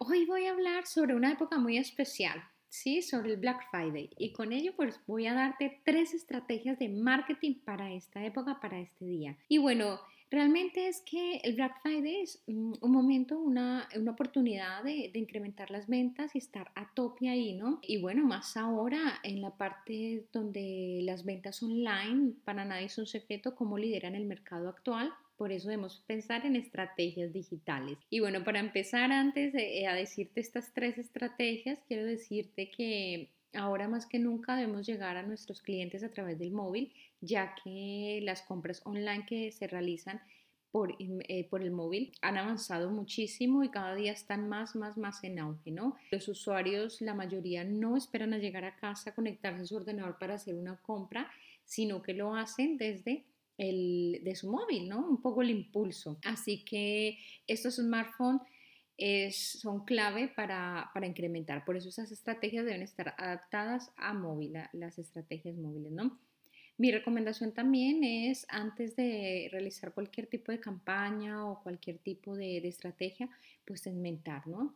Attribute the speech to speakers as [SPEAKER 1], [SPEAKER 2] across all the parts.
[SPEAKER 1] Hoy voy a hablar sobre una época muy especial, ¿sí? Sobre el Black Friday. Y con ello, pues voy a darte tres estrategias de marketing para esta época, para este día. Y bueno, realmente es que el Black Friday es un momento, una, una oportunidad de, de, incrementar las ventas y estar a tope ahí, ¿no? Y bueno, más ahora en la parte donde las ventas online, para nadie es un secreto cómo lideran el mercado actual por eso debemos pensar en estrategias digitales. Y bueno, para empezar, antes eh, a decirte estas tres estrategias, quiero decirte que ahora más que nunca debemos llegar a nuestros clientes a través del móvil, ya que las compras online que se realizan por, eh, por, el móvil han avanzado muchísimo y cada día están más, más, más en auge, ¿no? Los usuarios, la mayoría, no esperan a llegar a casa, conectarse a su ordenador para hacer una compra, sino que lo hacen desde el, de su móvil, ¿no? Un poco el impulso. Así que estos smartphones son clave para, para, incrementar. Por eso esas estrategias deben estar adaptadas a móvil, las estrategias móviles, ¿no? Mi recomendación también es antes de realizar cualquier tipo de campaña o cualquier tipo de, de estrategia, pues segmentar, ¿no?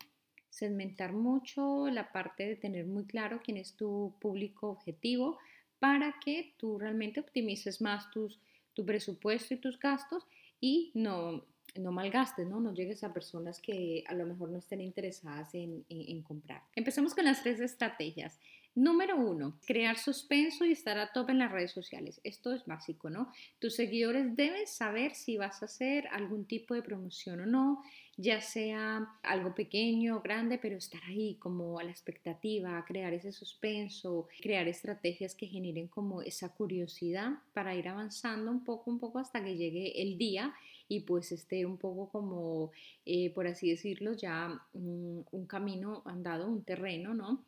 [SPEAKER 1] Segmentar mucho la parte de tener muy claro quién es tu público objetivo para que tú realmente optimices más tus, tu presupuesto y tus gastos y no, no malgastes, ¿no? No llegues a personas que a lo mejor no estén interesadas en, en, comprar. Empezamos con las tres estrategias. Número uno, crear suspenso y estar a tope en las redes sociales. Esto es básico, ¿no? Tus seguidores deben saber si vas a hacer algún tipo de promoción o no, ya sea algo pequeño o grande, pero estar ahí como a la expectativa, crear ese suspenso, crear estrategias que generen como esa curiosidad para ir avanzando un poco, un poco hasta que llegue el día y pues esté un poco como, eh, por así decirlo, ya un camino andado, un terreno, ¿no?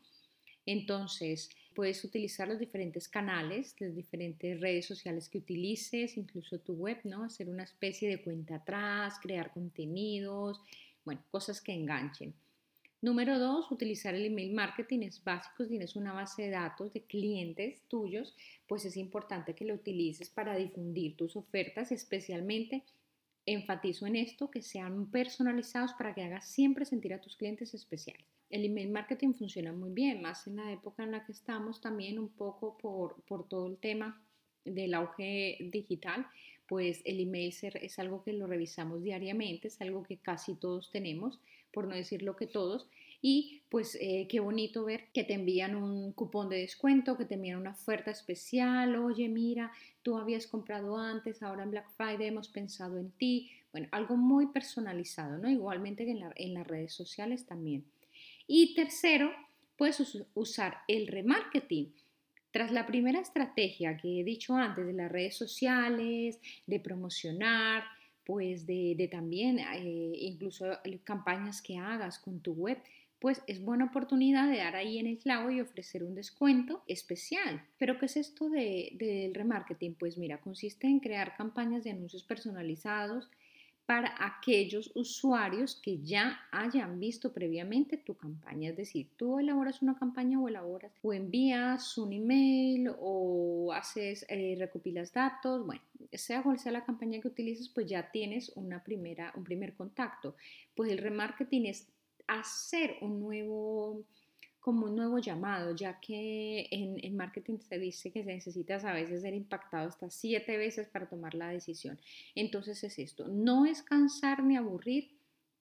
[SPEAKER 1] Entonces, puedes utilizar los diferentes canales, las diferentes redes sociales que utilices, incluso tu web, ¿no? Hacer una especie de cuenta atrás, crear contenidos, bueno, cosas que enganchen. Número dos, utilizar el email marketing es básico. Si tienes una base de datos de clientes tuyos, pues es importante que lo utilices para difundir tus ofertas, especialmente enfatizo en esto, que sean personalizados para que hagas siempre sentir a tus clientes especiales el email marketing funciona muy bien, más en la época en la que estamos también un poco por, por todo el tema del auge digital, pues el email es algo que lo revisamos diariamente, es algo que casi todos tenemos, por no decir lo que todos, y pues eh, qué bonito ver que te envían un cupón de descuento, que te envían una oferta especial, oye mira, tú habías comprado antes, ahora en Black Friday hemos pensado en ti, bueno, algo muy personalizado, ¿no? Igualmente que en, en las redes sociales también. Y tercero, puedes usar el remarketing. Tras la primera estrategia que he dicho antes de las redes sociales, de promocionar, pues de, también eh, incluso campañas que hagas con tu web, pues es buena oportunidad de dar ahí en el clavo y ofrecer un descuento especial. Pero ¿qué es esto del remarketing? Pues mira, consiste en crear campañas de anuncios personalizados para aquellos usuarios que ya hayan visto previamente tu campaña. Es decir, tú elaboras una campaña o elaboras o envías un email o haces, eh, recopilas datos, bueno, sea cual sea la campaña que utilices, pues ya tienes una primera, un primer contacto. Pues el remarketing es hacer un nuevo como un nuevo llamado, ya que en, marketing se dice que necesitas a veces ser impactado hasta siete veces para tomar la decisión. Entonces es esto, no es cansar ni aburrir,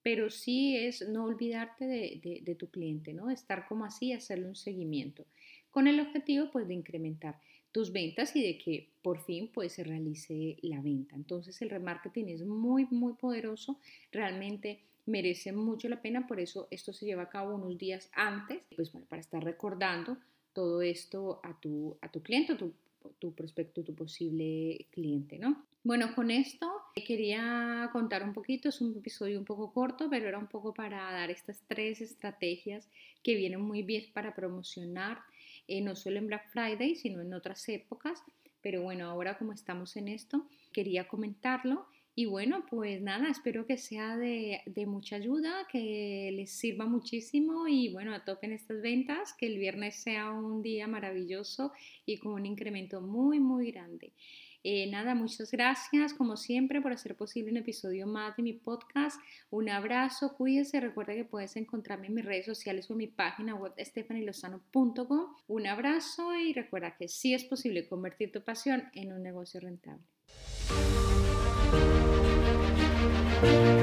[SPEAKER 1] pero sí es no olvidarte de, tu cliente, ¿no? Estar como así, hacerle un seguimiento, con el objetivo pues de incrementar tus ventas y de que por fin pues se realice la venta. Entonces el remarketing es muy, muy poderoso, realmente merece mucho la pena, por eso esto se lleva a cabo unos días antes, pues bueno, para estar recordando todo esto a tu, a tu cliente tu prospecto, tu posible cliente, ¿no? Bueno, con esto quería contar un poquito, es un episodio un poco corto, pero era un poco para dar estas tres estrategias que vienen muy bien para promocionar, eh, no solo en Black Friday, sino en otras épocas. Pero bueno, ahora como estamos en esto, quería comentarlo y bueno, pues nada, espero que sea de, mucha ayuda, que les sirva muchísimo y bueno, a topen estas ventas, que el viernes sea un día maravilloso y con un incremento muy, muy grande. Eh, nada, muchas gracias como siempre por hacer posible un episodio más de mi podcast. Un abrazo, cuídese, recuerda que puedes encontrarme en mis redes sociales o en mi página web stefanilozano.com. Un abrazo y recuerda que sí es posible convertir tu pasión en un negocio rentable. Thank you.